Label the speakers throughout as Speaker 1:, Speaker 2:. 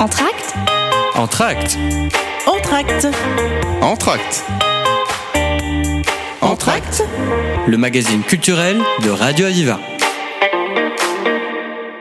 Speaker 1: Entracte
Speaker 2: Entracte
Speaker 3: Entracte
Speaker 2: Entracte Entracte Le magazine culturel de Radio Aviva.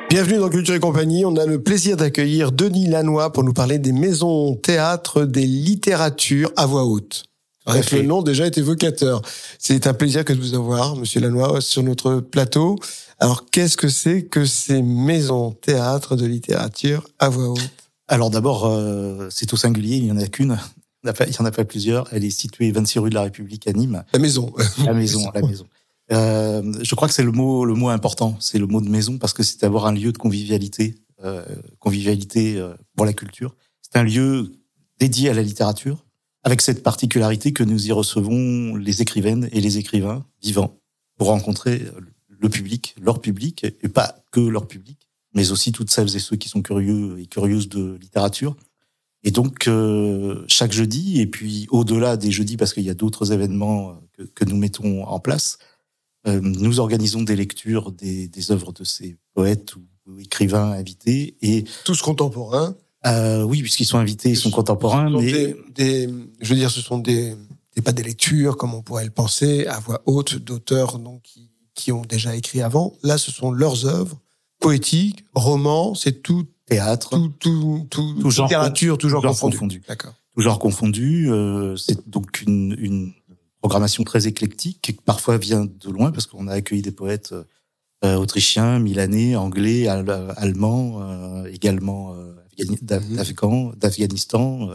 Speaker 4: Bienvenue dans Culture et compagnie. On a le plaisir d'accueillir Denis Lannoy pour nous parler des maisons théâtre des littératures à voix haute. Bref, le nom déjà est évocateur. C'est un plaisir que de vous avoir, Monsieur Lannoy, sur notre plateau. Alors, qu'est-ce que c'est que ces maisons théâtre de littérature à voix haute?
Speaker 5: Alors d'abord, euh, c'est au singulier, il n'y en a qu'une. Il n'y en a pas plusieurs. Elle est située 26 rue de la République à Nîmes.
Speaker 4: La maison.
Speaker 5: La maison, la maison. Euh, je crois que c'est le mot le mot important, c'est le mot de maison parce que c'est d'avoir un lieu de convivialité, euh, convivialité pour la culture. C'est un lieu dédié à la littérature, avec cette particularité que nous y recevons les écrivaines et les écrivains vivants pour rencontrer le public, leur public, et pas que leur public, mais aussi toutes celles et ceux qui sont curieux et curieuses de littérature. Et donc, euh, chaque jeudi, et puis au-delà des jeudis, parce qu'il y a d'autres événements euh, que, que, nous mettons en place, euh, nous organisons des lectures des, des œuvres de ces poètes ou, ou, écrivains invités. Et
Speaker 4: Tous contemporains
Speaker 5: euh, Oui, puisqu'ils sont invités, ils sont contemporains.
Speaker 4: sont
Speaker 5: mais
Speaker 4: des, des, je veux dire, ce sont des, des, pas des lectures, comme on pourrait le penser, à voix haute, d'auteurs qui, qui ont déjà écrit avant. Là, ce sont leurs œuvres poétiques, romans, c'est tout
Speaker 5: théâtre,
Speaker 4: tout, tout, tout, tout genre, littérature, toujours
Speaker 5: genre
Speaker 4: confondu.
Speaker 5: confondu.
Speaker 4: D'accord.
Speaker 5: Tout genre confondu. Euh, c'est donc une, une, programmation très éclectique qui parfois vient de loin parce qu'on a accueilli des poètes euh, autrichiens, milanais, anglais, al allemands, euh, également euh, d'Afghanistan.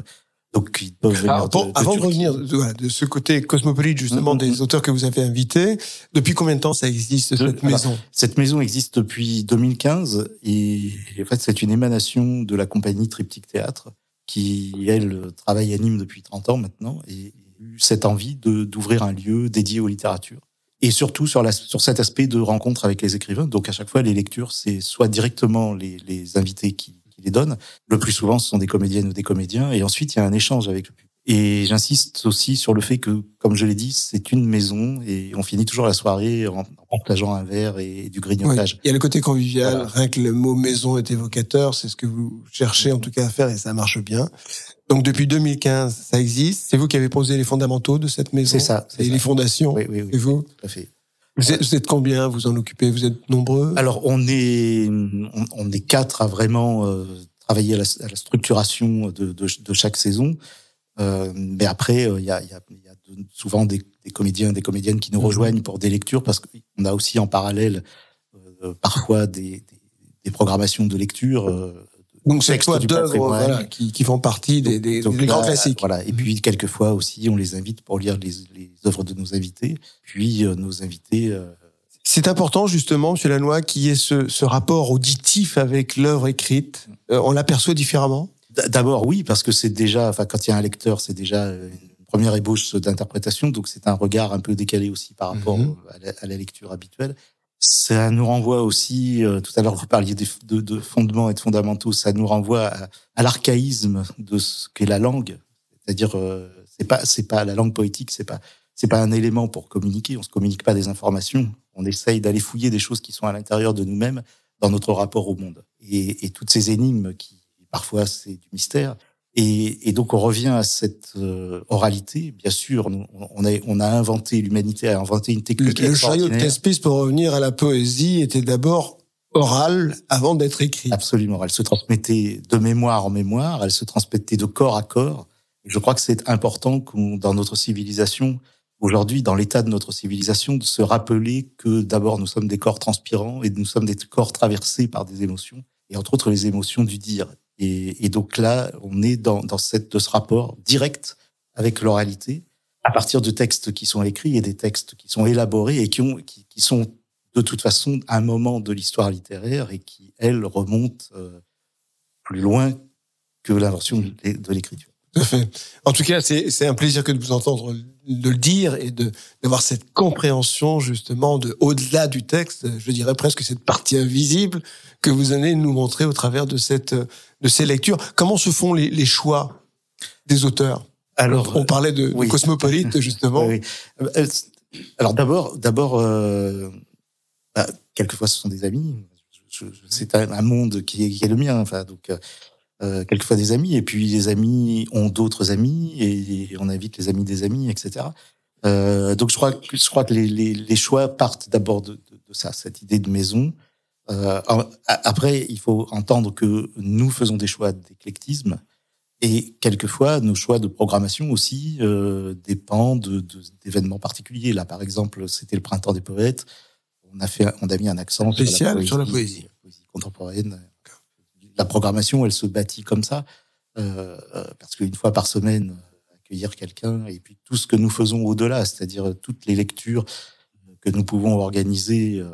Speaker 5: Donc ils peuvent venir
Speaker 4: Alors, bon,
Speaker 5: de,
Speaker 4: avant de revenir de, de, ce côté cosmopolite justement
Speaker 5: Mhm.
Speaker 4: des auteurs que vous avez invités, depuis combien de temps ça existe cette maison?
Speaker 5: Cette maison existe depuis 2015 et en fait c'est une émanation de la compagnie Triptyque Théâtre qui elle travaille à Nîmes depuis 30 ans maintenant et a eu cette envie d'ouvrir un lieu dédié aux littératures et surtout sur la sur cet aspect de rencontre avec les écrivains. Donc à chaque fois les lectures c'est soit directement les les invités qui, qui les donnent. Le plus souvent ce sont des comédiennes ou des comédiens et ensuite il y a un échange avec le public. Et j'insiste aussi sur le fait que, comme je l'ai dit, c'est une maison et on finit toujours la soirée en, partageant un verre et du
Speaker 4: Oui.
Speaker 5: grignotage.
Speaker 4: Il y a le côté convivial,
Speaker 5: Voilà.
Speaker 4: rien que le mot maison est évocateur, c'est ce que vous cherchez en tout cas à faire et ça marche bien. Donc depuis 2015, ça existe. C'est vous qui avez posé les fondamentaux de cette maison
Speaker 5: C'est ça. c'est
Speaker 4: les fondations.
Speaker 5: Oui, oui, oui,
Speaker 4: Et vous
Speaker 5: tout à fait.
Speaker 4: Vous êtes, vous êtes combien? Vous en occupez? Vous êtes nombreux?
Speaker 5: Alors, on est, on, on est quatre à vraiment euh, travailler à la, à la structuration de, de, de chaque saison. Euh, mais après, euh, il y a, y a, y a de- souvent des, des comédiens, des comédiennes qui nous
Speaker 4: Mhm.
Speaker 5: rejoignent pour des lectures parce qu'on a aussi en parallèle parfois des, des, des programmations de lecture.
Speaker 4: Donc c'est quoi d'œuvres voilà, qui, qui font partie des, des,
Speaker 5: Donc
Speaker 4: des grands
Speaker 5: là,
Speaker 4: classiques.
Speaker 5: Voilà. Et puis quelquefois aussi, on les invite pour lire les, les œuvres de nos invités. Puis euh, nos invités. euh,
Speaker 4: C'est important justement, Monsieur Lannoy, qu'il y ait ce, ce rapport auditif avec l'œuvre écrite. Euh, on l'aperçoit différemment?
Speaker 5: D'abord, oui, parce que c'est déjà, enfin, quand il y a un lecteur, c'est déjà une première ébauche d'interprétation, donc c'est un regard un peu décalé aussi par rapport
Speaker 4: Mhm.
Speaker 5: à, la, à la lecture habituelle. Ça nous renvoie aussi, euh, tout à l'heure vous parliez de, de fondements et de fondamentaux, ça nous renvoie à, à l'archaïsme de ce qu'est la langue. C'est-à-dire, euh, c'est pas, c'est pas la langue poétique, c'est pas, c'est pas un élément pour communiquer. On se communique pas des informations. On essaye d'aller fouiller des choses qui sont à l'intérieur de nous-mêmes dans notre rapport au monde. Et, et toutes ces énigmes qui, parfois, c'est du mystère. Et, et, donc on revient à cette euh, oralité. Bien sûr, on, a, on a inventé, l'humanité a inventé une
Speaker 4: Le,
Speaker 5: technique
Speaker 4: le chariot de. Thespis, pour revenir à la poésie, était d'abord oral avant d'être écrit.
Speaker 5: Absolument. Elle se transmettait de mémoire en mémoire, elle se transmettait de corps à corps. Je crois que c'est important dans notre civilisation, aujourd'hui, dans l'état de notre civilisation, de se rappeler que d'abord nous sommes des corps transpirants et nous sommes des corps traversés par des émotions, et entre autres les émotions du dire. Et, donc là, on est dans, dans cette, de ce rapport direct avec l'oralité, à partir de textes qui sont écrits et des textes qui sont élaborés et qui, ont, qui, qui sont de toute façon un moment de l'histoire littéraire et qui, elle, remonte euh, plus loin que l'invention de l'écriture.
Speaker 4: Tout à fait. En tout cas, c'est un plaisir que de vous entendre de le dire et de d'avoir cette compréhension justement de au-delà du texte. Je dirais presque cette partie invisible que vous allez nous montrer au travers de cette de ces lectures. Comment se font les, les choix des auteurs?
Speaker 5: Alors,
Speaker 4: on parlait de,
Speaker 5: oui.
Speaker 4: de cosmopolite justement.
Speaker 5: Oui, oui. Euh, Alors d'abord, d'abord, euh, bah, quelquefois ce sont des amis. C'est un, un monde qui est, qui est le mien. Enfin, donc, euh, euh, quelquefois des amis, et puis les amis ont d'autres amis, et, on invite les amis des amis, etc. Euh, donc je crois, que, je crois que les, les, les choix partent d'abord de, de, de, ça, cette idée de maison. Euh, après, il faut entendre que nous faisons des choix d'éclectisme, et quelquefois nos choix de programmation aussi euh, dépendent d'événements particuliers. Là, par exemple, c'était le printemps des poètes. On a fait, on a mis un accent
Speaker 4: spécial sur la poésie,
Speaker 5: sur la poésie contemporaine la programmation, elle se bâtit comme ça, euh, euh, parce qu'une fois par semaine, accueillir quelqu'un, et puis tout ce que nous faisons au-delà, c'est-à-dire toutes les lectures que nous pouvons organiser euh,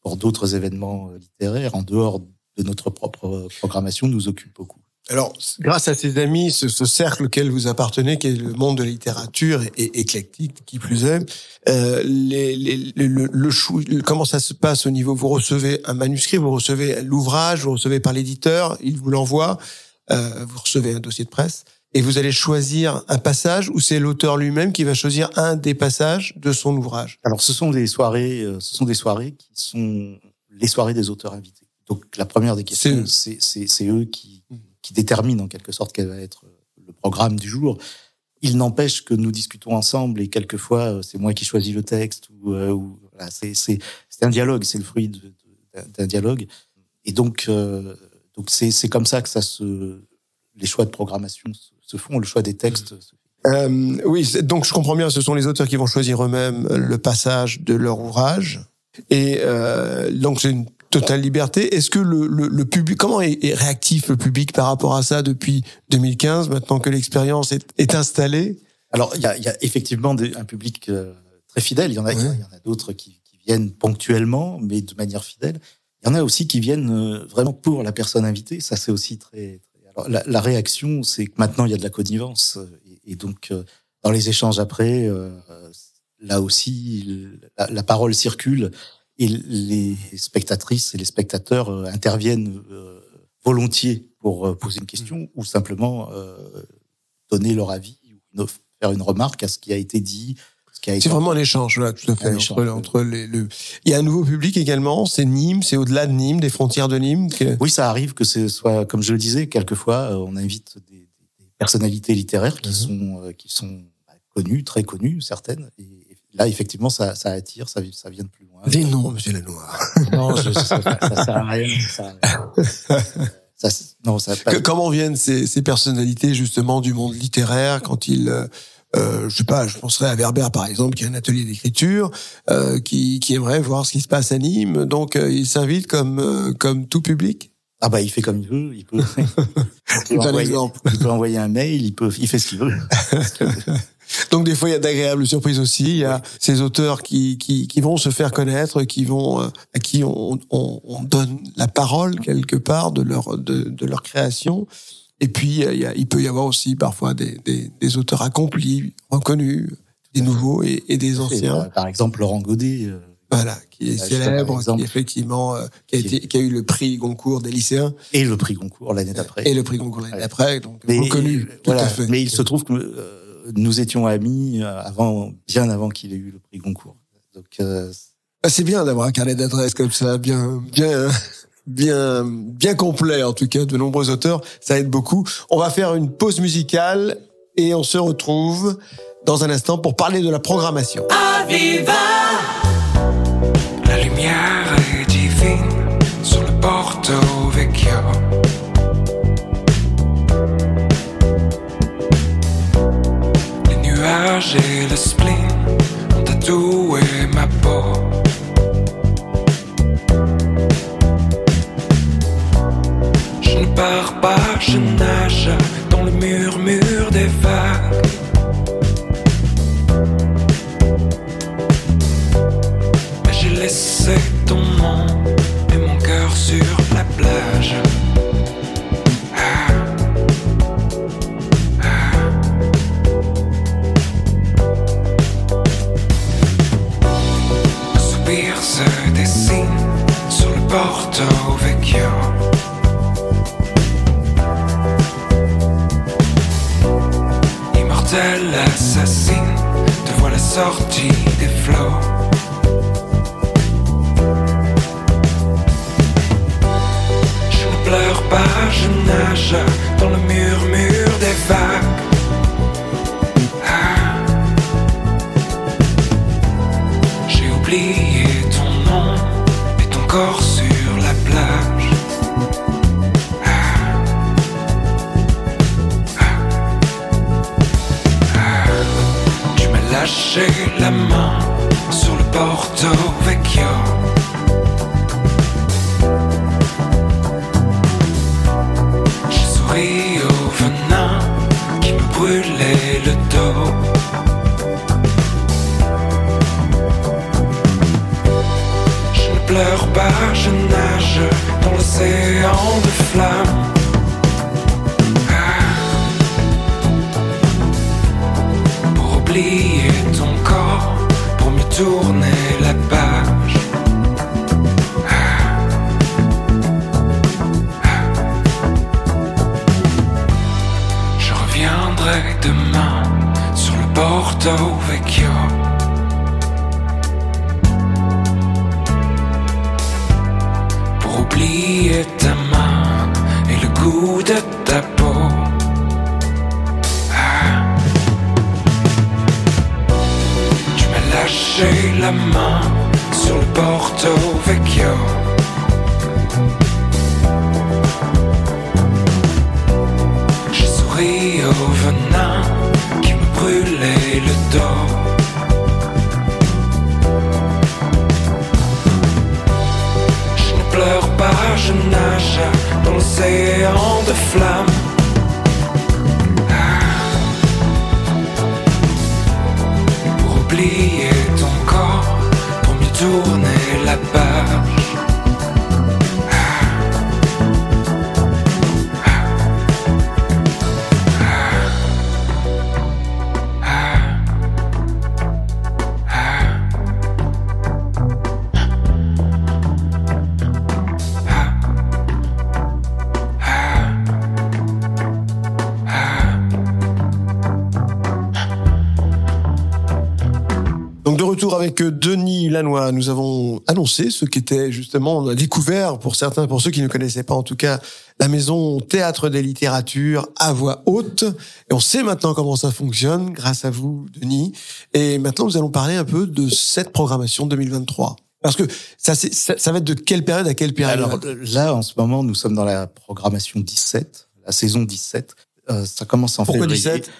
Speaker 5: pour d'autres événements littéraires en dehors de notre propre programmation, nous occupe beaucoup.
Speaker 4: Alors, grâce à ces amis, ce, ce, cercle auquel vous appartenez, qui est le monde de la littérature et, éclectique, qui plus est, euh, les, les, le, le, chou, comment ça se passe au niveau Vous recevez un manuscrit, vous recevez l'ouvrage, vous recevez par l'éditeur, il vous l'envoie, euh, vous recevez un dossier de presse, et vous allez choisir un passage ou c'est l'auteur lui-même qui va choisir un des passages de son ouvrage.
Speaker 5: Alors, ce sont des soirées, euh, ce sont des soirées qui sont les soirées des auteurs invités. Donc, la première des questions, c'est eux qui mmh qui détermine en quelque sorte quel va être le programme du jour. Il n'empêche que nous discutons ensemble et quelquefois euh, c'est moi qui choisis le texte ou, euh, voilà, c'est un dialogue, c'est le fruit d'un dialogue. Et donc euh, donc c'est comme ça que ça se les choix de programmation se font, le choix des textes.
Speaker 4: Euh, oui, donc je comprends bien, ce sont les auteurs qui vont choisir eux-mêmes le passage de leur ouvrage. Et donc c'est une totale liberté. Est-ce que le, le, le, public, comment est, réactif le public par rapport à ça depuis 2015, maintenant que l'expérience est, est, installée?
Speaker 5: Alors, il y a, y a, effectivement un public euh, très fidèle. Il y en a, il y en a d'autres qui, qui, viennent ponctuellement, mais de manière fidèle. Il y en a aussi qui viennent euh, vraiment pour la personne invitée. Ça, c'est aussi très. très... Alors, la, la réaction, c'est que maintenant, il y a de la connivence. Et, et donc, euh, dans les échanges après, là aussi, la, la parole circule et les spectatrices et les spectateurs euh, interviennent euh, volontiers pour euh, poser une question ou simplement donner leur avis ou faire une remarque à ce qui a été dit.
Speaker 4: C'est vraiment un échange, là, tout à fait. Entre, entre, les, le... Il y a un nouveau public également, c'est Nîmes, c'est au-delà de Nîmes, des frontières de Nîmes. Que...
Speaker 5: Oui, ça arrive que ce soit, comme je le disais, quelquefois, on invite des, des personnalités littéraires qui mm-hmm. sont, qui sont bah, connues, très connues, certaines, et là, effectivement, ça, ça attire, ça, ça vient de plus loin.
Speaker 4: Des noms, Monsieur Lanoir.
Speaker 5: non, je, ça, ça sert à rien. Ça, ça, non, ça
Speaker 4: pas... Comment viennent ces, ces, personnalités justement du monde littéraire quand ils euh, euh, je sais pas, je penserais à Werber par exemple, qui a un atelier d'écriture, euh, qui, qui aimerait voir ce qui se passe à Nîmes. Donc, euh, il s'invite comme euh, comme tout public?
Speaker 5: Ah bah il fait comme il veut, il peut. il, peut envoyer, il peut envoyer un mail, il peut, il fait ce qu'il veut.
Speaker 4: Donc des fois il y a d'agréables surprises aussi. Il y a ces auteurs qui, qui, qui vont se faire connaître, qui vont euh, à qui on, on, on, donne la parole quelque part de leur de, de leur création. Et puis il, y a, il, peut y avoir aussi parfois des, des, des auteurs accomplis, reconnus, des nouveaux et, et des anciens.
Speaker 5: Par exemple Laurent Godet. Euh,
Speaker 4: voilà, qui est célèbre, qui effectivement euh, qui a, été, qui a eu le prix Goncourt des lycéens
Speaker 5: et le prix Goncourt l'année d'après.
Speaker 4: Et le prix Goncourt l'année d'après, donc reconnu. tout à fait.
Speaker 5: Mais il se trouve que nous étions amis euh, avant, bien avant qu'il ait eu le prix Goncourt. Donc, euh...
Speaker 4: Ah, c'est bien d'avoir un carnet d'adresses comme ça, bien, bien, bien, bien complet en tout cas, de nombreux auteurs. Ça aide beaucoup. On va faire une pause musicale et on se retrouve dans un instant pour parler de la programmation.
Speaker 1: Aviva La lumière est divine sur le Porto Vecchio. J'ai le spleen ont tatoué ma peau. Je ne pars pas, je nage lâché la main sur le Porto Vecchio. J'ai souri au venin qui me brûlait le dos. Je ne pleure pas, je nage dans l'océan de flammes. Tourner la page. Je reviendrai demain sur le Porto Vecchio. Pour oublier la main sur le Porto Vecchio. J'ai souri au venin qui me brûlait le dos. Je ne pleure pas, je nage dans l'océan de flammes. Pour oublier tourner la page.
Speaker 4: Donc de retour avec euh, Denis Lanois, nous avons annoncé ce qu'était justement, on a découvert pour certains, pour ceux qui ne connaissaient pas en tout cas, la maison Théâtre des littératures à voix haute. Et on sait maintenant comment ça fonctionne grâce à vous, Denis. Et maintenant, nous allons parler un peu de cette programmation 2023. Parce que ça, c'est- ça, ça va être de quelle période à quelle période?
Speaker 5: Alors là, en ce moment, nous sommes dans la programmation 17, la saison 17. Euh, ça commence en
Speaker 4: Pourquoi
Speaker 5: février.
Speaker 4: 17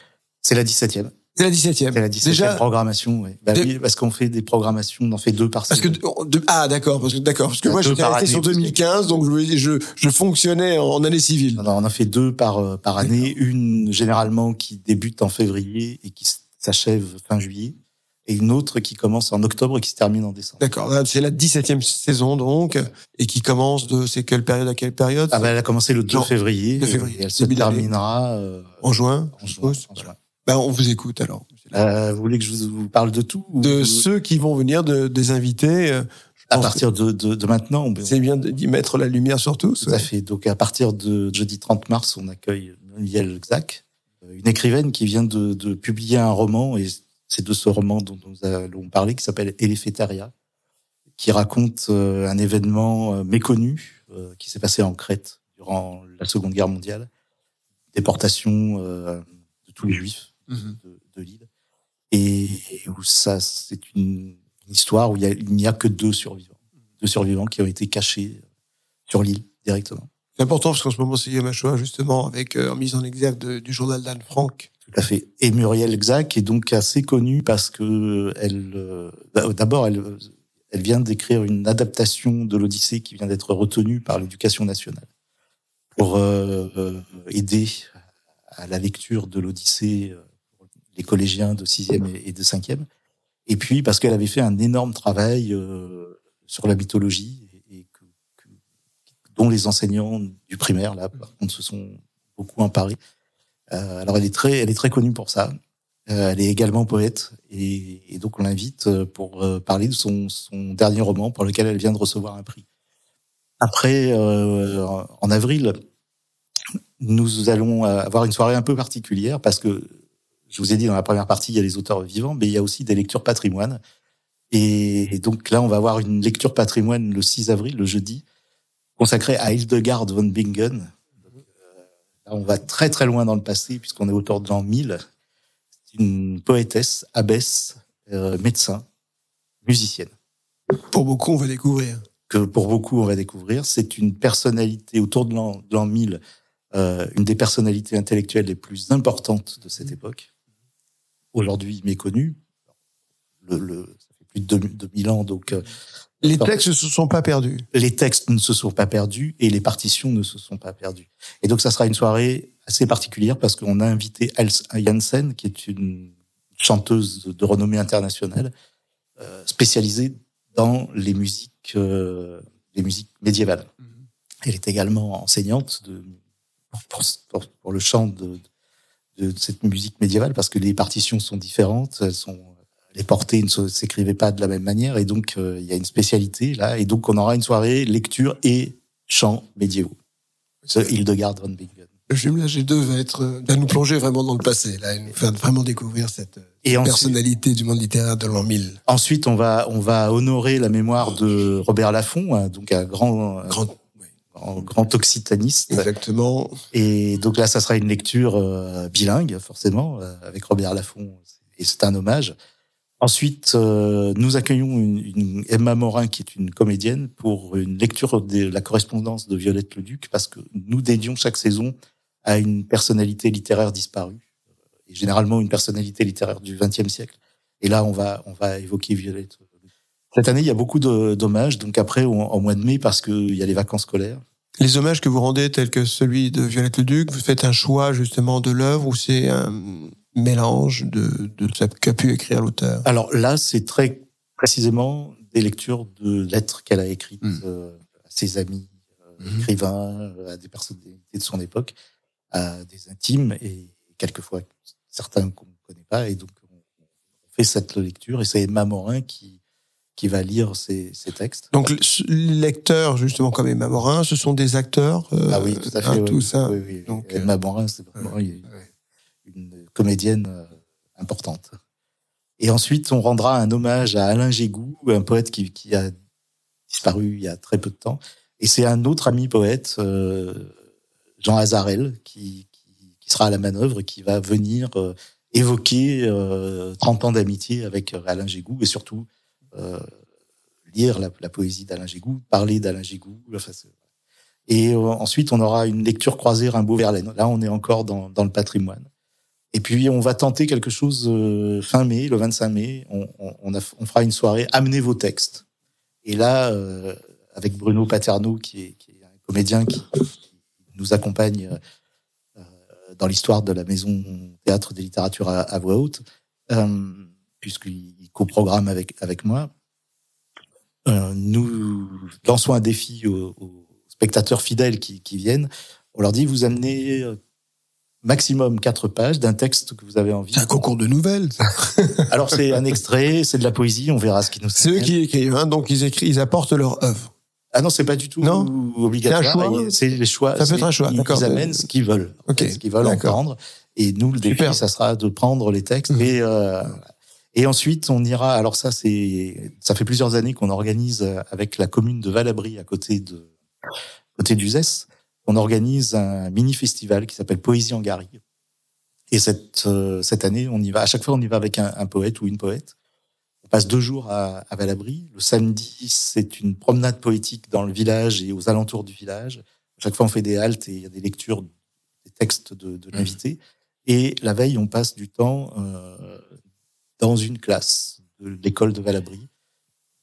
Speaker 5: C'est la 17e.
Speaker 4: C'est la 17e.
Speaker 5: C'est la 17e
Speaker 4: Déjà,
Speaker 5: programmation. Ouais. Bah
Speaker 4: de-
Speaker 5: oui, parce qu'on fait des programmations, on en fait deux par
Speaker 4: Parce que de- ah d'accord parce que d'accord parce que
Speaker 5: a
Speaker 4: moi j'étais
Speaker 5: année,
Speaker 4: sur
Speaker 5: parce que-
Speaker 4: 2015 donc je, je je fonctionnais en année civile.
Speaker 5: Non, non, on en fait deux par euh, par année. Une généralement qui débute en février et qui s'achève fin juillet, et une autre qui commence en octobre et qui se termine en décembre.
Speaker 4: D'accord, là, c'est la 17e saison donc et qui commence de c'est quelle période à quelle période?
Speaker 5: Ah bah, elle a commencé le 2
Speaker 4: Non,
Speaker 5: février,
Speaker 4: 2 février,
Speaker 5: et elle se terminera euh,
Speaker 4: En juin.
Speaker 5: en juin.
Speaker 4: Ben, on vous écoute alors.
Speaker 5: Euh, vous voulez que je vous parle de tout ou-
Speaker 4: De ceux qui vont venir, de, des invités. euh,
Speaker 5: À partir de, de, de maintenant,
Speaker 4: c'est bien d'y mettre la lumière sur tous.
Speaker 5: Tout à fait. Donc, à partir de jeudi 30 mars, on accueille Muriel Xac, une écrivaine qui vient de, de publier un roman, et c'est de ce roman dont nous allons parler, qui s'appelle Elefetaria, qui raconte euh, un événement euh, méconnu euh, qui s'est passé en Crète durant la Seconde Guerre mondiale, déportation euh, de tous les juifs
Speaker 4: Mhm.
Speaker 5: de, de l'île, et, et où ça, c'est une, une histoire où il y a- il n'y a, que deux survivants, deux survivants qui ont été cachés sur l'île directement.
Speaker 4: C'est important parce qu'en ce moment c'est Yom HaShoah justement avec euh, en mise en exergue de- du journal d'Anne Frank.
Speaker 5: Tout à fait. Et Muriel Xac est donc assez connue parce que elle, euh, d'abord, elle, elle vient d'écrire une adaptation de l'Odyssée qui vient d'être retenue par l'Éducation nationale pour euh, euh, aider à la lecture de l'Odyssée euh, les collégiens de 6e et de 5e. Et puis parce qu'elle avait fait un énorme travail euh, sur la mythologie et, dont les enseignants du primaire là par contre se sont beaucoup emparés. Euh, alors elle est très, elle est très connue pour ça. Euh, elle est également poète et, et donc on l'invite pour parler de son, son dernier roman pour lequel elle vient de recevoir un prix. Après, en avril, nous allons avoir une soirée un peu particulière parce que je vous ai dit dans la première partie il y a les auteurs vivants, mais il y a aussi des lectures patrimoine. Et, et donc là, on va avoir une lecture patrimoine le 6 avril, le jeudi, consacrée à Hildegard von Bingen, Là, on va très très loin dans le passé puisqu'on est autour de l'an 1000. C'est une poétesse, abbesse, euh, médecin, musicienne
Speaker 4: Pour beaucoup on va découvrir.
Speaker 5: que pour beaucoup on va découvrir. C'est une personnalité autour de l'an de l'an 1000, euh, une des personnalités intellectuelles les plus importantes de cette époque. Aujourd'hui le, le, ça fait plus de 2000 ans, donc
Speaker 4: les textes ne se sont pas perdus.
Speaker 5: Les textes ne se sont pas perdus et les partitions ne se sont pas perdues. Et donc, ça sera une soirée assez particulière parce qu'on a invité Els Janssen, qui est une chanteuse de renommée internationale, euh, spécialisée dans les musiques, euh, les musiques médiévales. Mhm. Elle est également enseignante de, pour, pour, le chant de, de, cette musique médiévale parce que les partitions sont différentes, elles sont les portées ne s'écrivaient pas de la même manière et donc euh, il y a une spécialité là et donc on aura une soirée lecture et chant médiévaux. Hildegard von Bingen.
Speaker 4: Le jumelage des deux va être va nous plonger vraiment dans le passé là, nous faire vraiment découvrir cette, et personnalité du monde littéraire de l'an 1000.
Speaker 5: Ensuite, on va on va honorer la mémoire de Robert Laffont, hein, donc un grand grand grand occitaniste.
Speaker 4: Exactement.
Speaker 5: Et donc là, ça sera une lecture euh, bilingue, forcément, euh, avec Robert Laffont. Et c'est un hommage. Ensuite, euh, nous accueillons une, Emma Morin, qui est une comédienne, pour une lecture de la correspondance de Violette Leduc, parce que nous dédions chaque saison à une personnalité littéraire disparue, et généralement une personnalité littéraire du XXe siècle. Et là, on va, on va évoquer Violette. Cette année, il y a beaucoup d'hommages, donc après, au, mois de mai, parce qu'il y a les vacances scolaires.
Speaker 4: Les hommages que vous rendez, tels que celui de Violette Leduc, vous faites un choix justement de l'œuvre ou c'est un mélange de, de ce qu'a pu écrire l'auteur?
Speaker 5: Alors là, c'est très précisément des lectures de lettres qu'elle a écrites hmm. euh, à ses amis euh, hmm. écrivains, à des personnalités de son époque, à des intimes et quelquefois certains qu'on ne connaît pas. Et donc, on, fait cette lecture et c'est Emma Morin qui, qui va lire ces, ces, textes.
Speaker 4: Donc, les lecteurs, justement, comme Emma Morin, ce sont des acteurs
Speaker 5: Ah oui, tout à fait. Hein, tout ça. Oui. Donc, Emma Morin, c'est vraiment une comédienne euh, importante. Et ensuite, on rendra un hommage à Alain Gégou, un poète qui, qui a disparu il y a très peu de temps. Et c'est un autre ami poète, euh, Jean Azarel, qui, qui, qui, sera à la manœuvre et qui va venir euh, évoquer euh, 30 ans d'amitié avec Alain Gégou et surtout euh, lire la, poésie d'Alain Gégou, parler d'Alain Gégou. Et ensuite, on aura une lecture croisée Rimbaud-Verlaine. Là, on est encore dans, le patrimoine. Et puis on va tenter quelque chose euh, fin mai, le 25 mai. On, fera une soirée Amenez vos textes. Et là, euh, avec Bruno Paterno, qui est, un comédien qui, nous accompagne euh, dans l'histoire de la maison théâtre des littératures à, voix haute, puisqu'il coprogramme avec avec moi. nous lançons un défi aux, aux spectateurs fidèles qui, qui viennent. On leur dit vous amenez maximum quatre pages d'un texte que vous avez envie.
Speaker 4: C'est un concours de nouvelles.
Speaker 5: Alors c'est un extrait, c'est de la poésie, on verra ce qui nous.
Speaker 4: C'est eux qui écrivent, hein, donc ils écrivent, ils apportent leur œuvre.
Speaker 5: Ah non, c'est pas du tout non obligatoire. C'est les choix.
Speaker 4: Ça peut être un choix.
Speaker 5: Ils, ils amènent ce qu'ils veulent, okay. ce qu'ils veulent entendre. Et nous, le défi, ça sera de prendre les textes mmh. et euh, et ensuite on ira. Alors ça, c'est ça fait plusieurs années qu'on organise avec la commune de Valabri à côté de côté d'Uzès on organise un mini festival qui s'appelle Poésie en Garrigue. Et cette euh, cette année, on y va. À chaque fois, on y va avec un, poète ou une poète. On passe deux jours à, à Valabri. Le samedi, c'est une promenade poétique dans le village et aux alentours du village. À chaque fois, on fait des haltes et il y a des lectures des textes de, de l'invité. Et la veille, on passe du temps euh, dans une classe de l'école de Valabri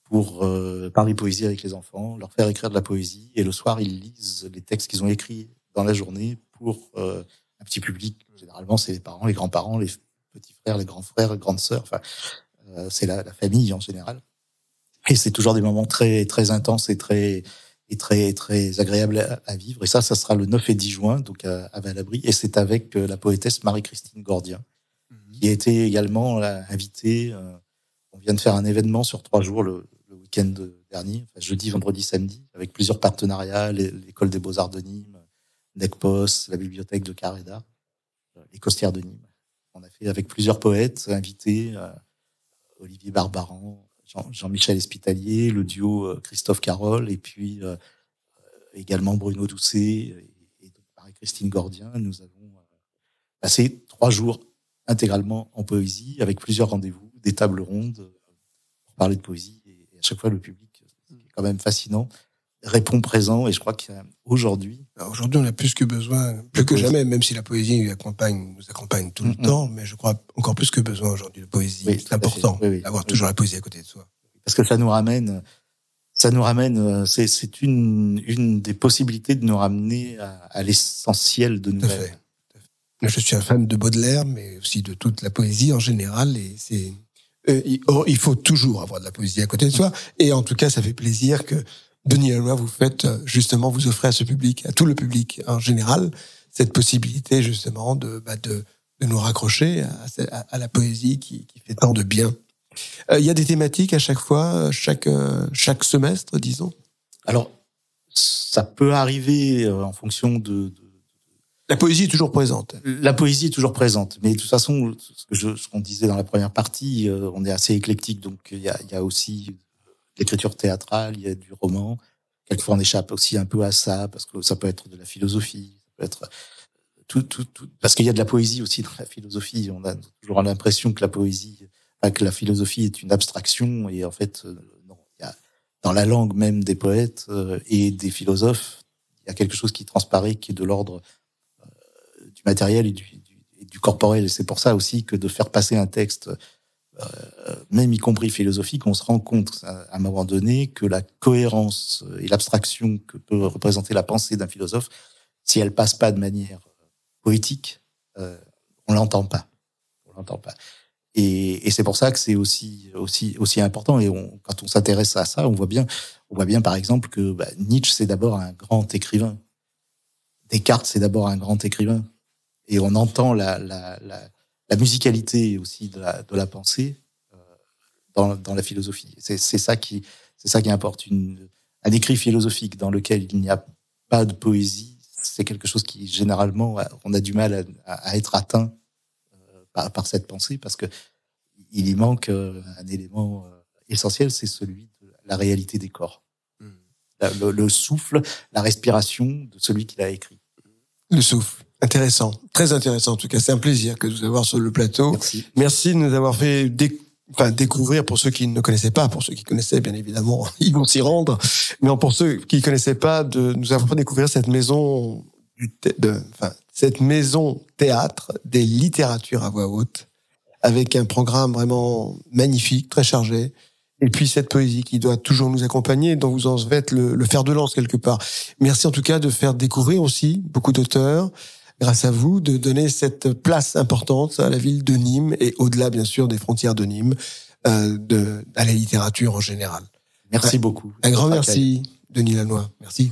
Speaker 5: pour euh, parler poésie avec les enfants, leur faire écrire de la poésie. Et le soir, ils lisent les textes qu'ils ont écrits dans la journée pour euh, un petit public. Généralement, c'est les parents, les grands-parents, les petits frères, les grands frères, les grandes sœurs. Enfin, euh, c'est la, famille en général. Et c'est toujours des moments très très intenses et très et très très agréables à, vivre. Et ça, ça sera le 9 et 10 juin, donc à, à Valabri. Et c'est avec euh, la poétesse Marie-Christine Gordien. Qui a été également invitée. on vient de faire un événement sur trois jours le, week-end dernier, jeudi, vendredi, samedi, avec plusieurs partenariats, l'école des beaux-arts de Nîmes, NECPOS, la bibliothèque de Caréda, euh, les Costières de Nîmes. On a fait avec plusieurs poètes invités, euh, Olivier Barbaran, Jean-Michel Espitalier, le duo euh, Christophe Carole, et puis également Bruno Doucet et, Marie-Christine Gordien. Nous avons passé trois jours intégralement en poésie, avec plusieurs rendez-vous, des tables rondes pour parler de poésie à chaque fois le public, c'est quand même fascinant. répond présent. Et je crois qu'aujourd'hui,
Speaker 4: aujourd'hui, on a plus que besoin, plus que jamais, même si la poésie nous accompagne, nous accompagne tout le temps, mais je crois encore plus que besoin aujourd'hui de poésie. c'est important d'avoir toujours la poésie à côté de soi.
Speaker 5: Parce que ça nous ramène, ça nous ramène, euh, c'est une, une des possibilités de nous ramener à, à l'essentiel de nous-mêmes.
Speaker 4: Je suis un fan de Baudelaire, mais aussi de toute la poésie en général, et c'est euh, il faut toujours avoir de la poésie à côté de soi. Et en tout cas, ça fait plaisir que Denis Laloy, vous faites euh, justement, vous offrez à ce public, à tout le public en général, cette possibilité justement de, bah, de, nous raccrocher à, la poésie qui, fait tant de bien. Euh, il y a des thématiques à chaque fois, chaque, chaque semestre, disons?
Speaker 5: Alors, ça peut arriver en fonction de
Speaker 4: la poésie est toujours présente.
Speaker 5: La poésie est toujours présente, mais de toute façon, ce qu'on disait dans la première partie, euh, on est assez éclectique, donc il y a, aussi l'écriture théâtrale, il y a du roman. Quelquefois, on échappe aussi un peu à ça parce que ça peut être de la philosophie, ça peut être tout, tout, tout parce qu'il y a de la poésie aussi dans la philosophie. On a toujours l'impression que la poésie, que la philosophie est une abstraction, et en fait, euh, non. Dans la langue même des poètes euh, et des philosophes, il y a quelque chose qui transparaît, qui est de l'ordre du matériel et du, corporel. Et c'est pour ça aussi que de faire passer un texte, euh, même y compris philosophique, on se rend compte à, un moment donné que la cohérence et l'abstraction que peut représenter la pensée d'un philosophe, si elle passe pas de manière poétique, euh, on l'entend pas. On l'entend pas. Et, c'est pour ça que c'est aussi aussi aussi important. Et quand on s'intéresse à ça, on voit bien, on voit bien par exemple que bah, Nietzsche c'est d'abord un grand écrivain. Descartes c'est d'abord un grand écrivain et on entend la, la, la, la musicalité aussi de la, de la pensée euh, dans, dans, la philosophie. C'est ça qui c'est ça qui importe. Une, un écrit philosophique dans lequel il n'y a pas de poésie, c'est quelque chose qui généralement on a du mal à, à être atteint euh, par, par, cette pensée parce que il y manque euh, un élément essentiel, c'est celui de la réalité des corps, hmm. le, le souffle, la respiration de celui qui l'a écrit.
Speaker 4: Le souffle. Intéressant, très intéressant en tout cas. C'est un plaisir que de vous avoir sur le plateau.
Speaker 5: Merci,
Speaker 4: Merci de nous avoir fait enfin, découvrir pour ceux qui ne connaissaient pas, pour ceux qui connaissaient bien évidemment, ils vont s'y rendre. Mais pour ceux qui ne connaissaient pas, de nous avoir fait découvrir cette maison, de, enfin, cette maison théâtre des littératures à voix haute, avec un programme vraiment magnifique, très chargé. Et puis cette poésie qui doit toujours nous accompagner, dont vous en êtes le, le fer de lance quelque part. Merci en tout cas de faire découvrir aussi beaucoup d'auteurs, grâce à vous, de donner cette place importante à la ville de Nîmes et au-delà, bien sûr, des frontières de Nîmes, euh, de, à la littérature en général.
Speaker 5: Merci beaucoup.
Speaker 4: Un grand merci, Denis Lanois. Merci.